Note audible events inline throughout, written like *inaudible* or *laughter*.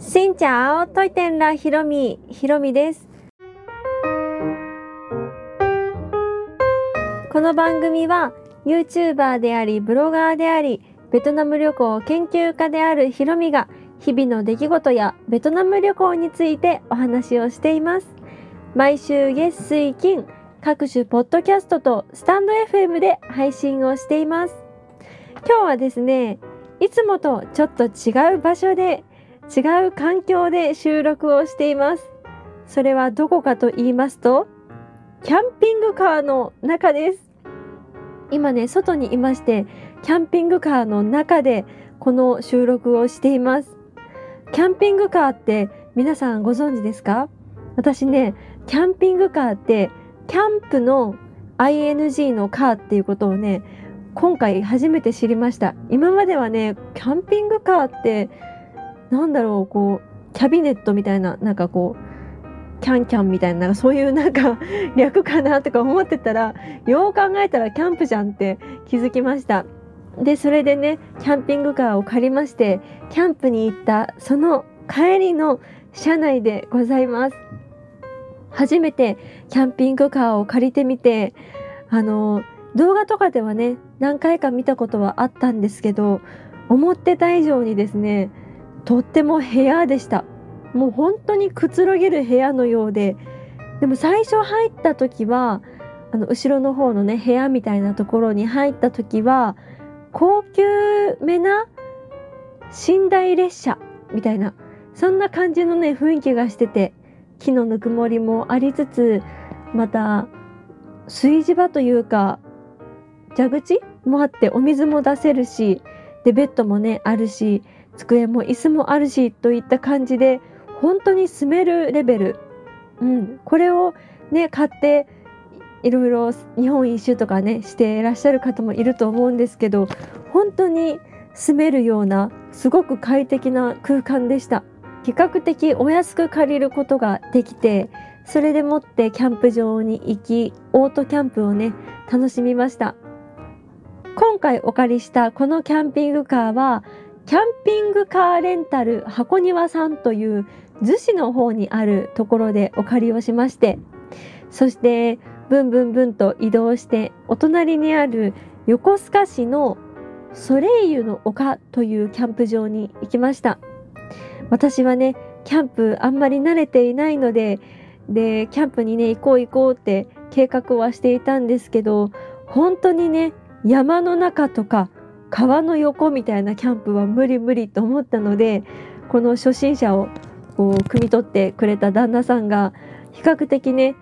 しんちゃおトイテンラひろみ。ひろみです。この番組は YouTuber でありブロガーでありベトナム旅行研究家であるひろみが日々の出来事やベトナム旅行についてお話をしています。毎週月水金各種ポッドキャストとスタンド FM で配信をしています。今日はですねいつもとちょっと違う場所で違う環境で収録をしています。それはどこかと言いますとキャンピングカーの中です。今ね外にいましてキャンピングカーの中でこの収録をしています。キャンピングカーって皆さんご存知ですか？私ねキャンピングカーってキャンプの ING のカーっていうことをね今回初めて知りました。今まではねキャンピングカーってなんだろうこうキャビネットみたいななんかこうキャンキャンみたいななんかそういうなんか *laughs* 略かなとか思ってたら *laughs* よう考えたらキャンプじゃんって気づきました。でそれでねキャンピングカーを借りましてキャンプに行ったその帰りの車内でございます。初めてキャンピングカーを借りてみてあの動画とかではね何回か見たことはあったんですけど思ってた以上にですねとっても部屋でした。もう本当にくつろげる部屋のようで。でも最初入った時はあの後ろの方のね部屋みたいなところに入った時は高級めな寝台列車みたいなそんな感じのね雰囲気がしてて木のぬくもりもありつつまた炊事場というか蛇口もあってお水も出せるしでベッドもねあるし机も椅子もあるしといった感じで本当に住めるレベル、うん、これをね買っていろいろ日本一周とかねしていらっしゃる方もいると思うんですけど本当に住めるようなすごく快適な空間でした。比較的お安く借りることができてそれでもってキャンプ場に行きオートキャンプをね楽しみました。今回お借りしたこのキャンピングカーはキャンピングカーレンタル箱庭さんという逗子の方にあるところでお借りをしましてそしてブンブンブンと移動してお隣にある横須賀市のソレイユの丘というキャンプ場に行きました。私はねキャンプあんまり慣れていないのででキャンプにね行こう行こうって計画はしていたんですけど本当にね山の中とか川の横みたいなキャンプは無理無理と思ったのでこの初心者をこう汲み取ってくれた旦那さんが比較的ね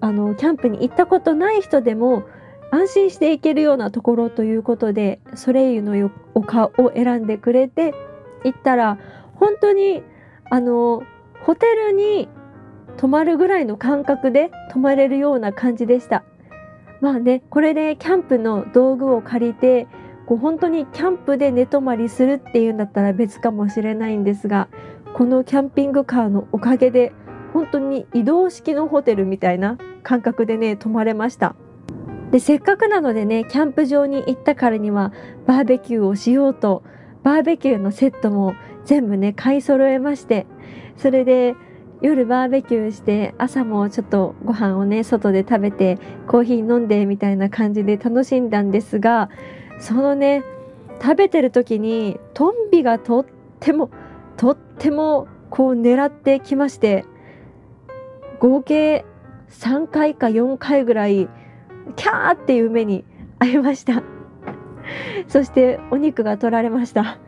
あのキャンプに行ったことない人でも安心して行けるようなところということでソレイユの丘を選んでくれて行ったら本当にあのホテルに泊まるぐらいの感覚で泊まれるような感じでした。まあねこれでキャンプの道具を借りてこう本当にキャンプで寝泊まりするっていうんだったら別かもしれないんですがこのキャンピングカーのおかげで本当に移動式のホテルみたいな感覚でね泊まれました。でせっかくなのでねキャンプ場に行ったからにはバーベキューをしようとバーベキューのセットも全部ね買い揃えましてそれで夜バーベキューして朝もちょっとご飯をね外で食べてコーヒー飲んでみたいな感じで楽しんだんですがそのね食べてる時にトンビがとってもとってもこう狙ってきまして合計3回か4回ぐらいキャーっていう目に遭いました。そしてお肉が取られました。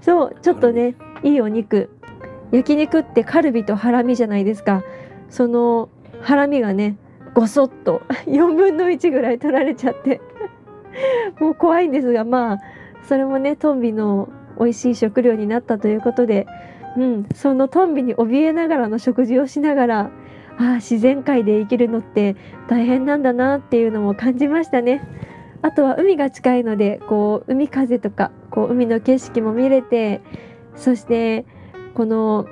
そうちょっとねいいお肉。焼肉ってカルビとハラミじゃないですか。そのハラミがねごそっと4分の1ぐらい取られちゃって。*laughs* もう怖いんですがまあそれもねトンビの美味しい食料になったということで、うん、そのトンビに怯えながらの食事をしながらああ自然界で生きるのって大変なんだなっていうのも感じましたね。あとは海が近いのでこう海風とかこう海の景色も見れてそしてこの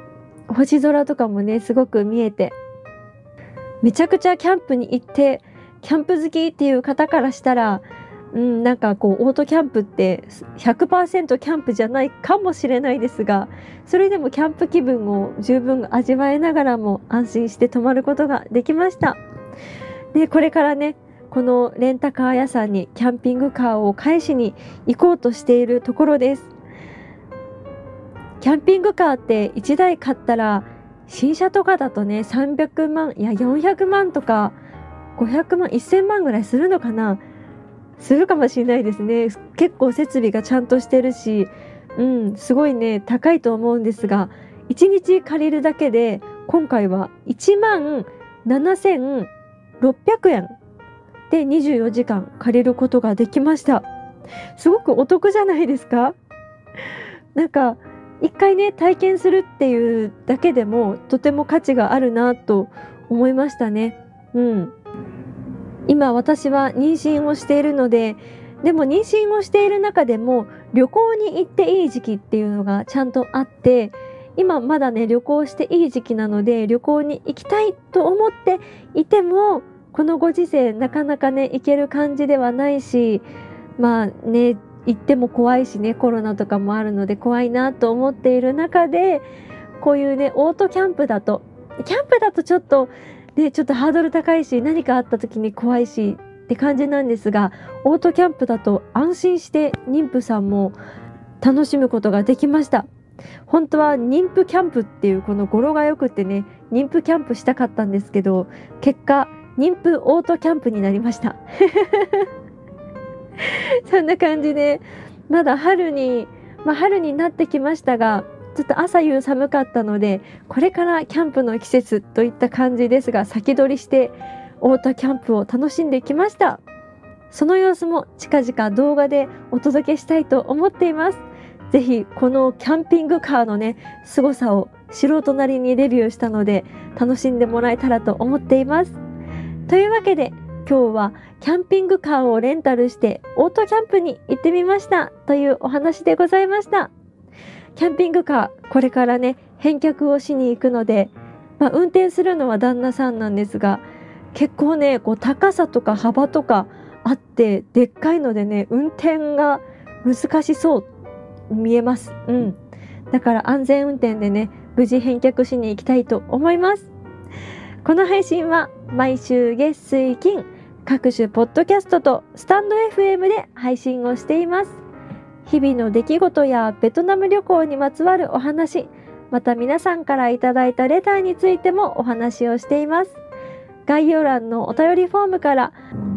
星空とかもねすごく見えてめちゃくちゃキャンプに行ってキャンプ好きっていう方からしたらうん、なんかこうオートキャンプって100%キャンプじゃないかもしれないですがそれでもキャンプ気分を十分味わえながらも安心して泊まることができました。でこれからねこのレンタカー屋さんにキャンピングカーを返しに行こうとしているところです。キャンピングカーって1台買ったら新車とかだとね300万いや400万とか500万1000万ぐらいするのかな。するかもしれないですね。結構設備がちゃんとしてるしうんすごいね高いと思うんですが1日借りるだけで今回は1万7600円で24時間借りることができました。すごくお得じゃないですか？なんか一回ね体験するっていうだけでもとても価値があるなと思いましたね。うん。今私は妊娠をしているのででも妊娠をしている中でも旅行に行っていい時期っていうのがちゃんとあって今まだね旅行していい時期なので旅行に行きたいと思っていてもこのご時世なかなかね行ける感じではないしまあね行っても怖いしねコロナとかもあるので怖いなと思っている中でこういうねオートキャンプだとキャンプだとちょっとでちょっとハードル高いし何かあった時に怖いしって感じなんですがオートキャンプだと安心して妊婦さんも楽しむことができました。本当は妊婦キャンプっていうこの語呂がよくてね妊婦キャンプしたかったんですけど結果妊婦オートキャンプになりました。*laughs* そんな感じでまだ春に、まあ、春になってきましたがちょっと朝夕寒かったのでこれからキャンプの季節といった感じですが先取りしてオートキャンプを楽しんできました。その様子も近々動画でお届けしたいと思っています。ぜひこのキャンピングカーのね凄さを素人なりにレビューしたので楽しんでもらえたらと思っています。というわけで今日はキャンピングカーをレンタルしてオートキャンプに行ってみましたというお話でございました。キャンピングカーこれからね返却をしに行くので、まあ、運転するのは旦那さんなんですが結構ねこう高さとか幅とかあってでっかいのでね運転が難しそう見えます。うん。だから安全運転でね無事返却しに行きたいと思います。この配信は毎週月水金各種ポッドキャストとスタンド FM で配信をしています。日々の出来事やベトナム旅行にまつわるお話、また皆さんからいただいたレターについてもお話をしています。概要欄のお便りフォームから、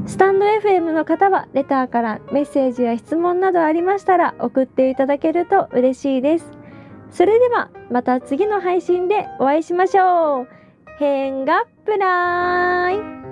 スタンド FM の方はレターからメッセージや質問などありましたら送っていただけると嬉しいです。それではまた次の配信でお会いしましょう。変がプライ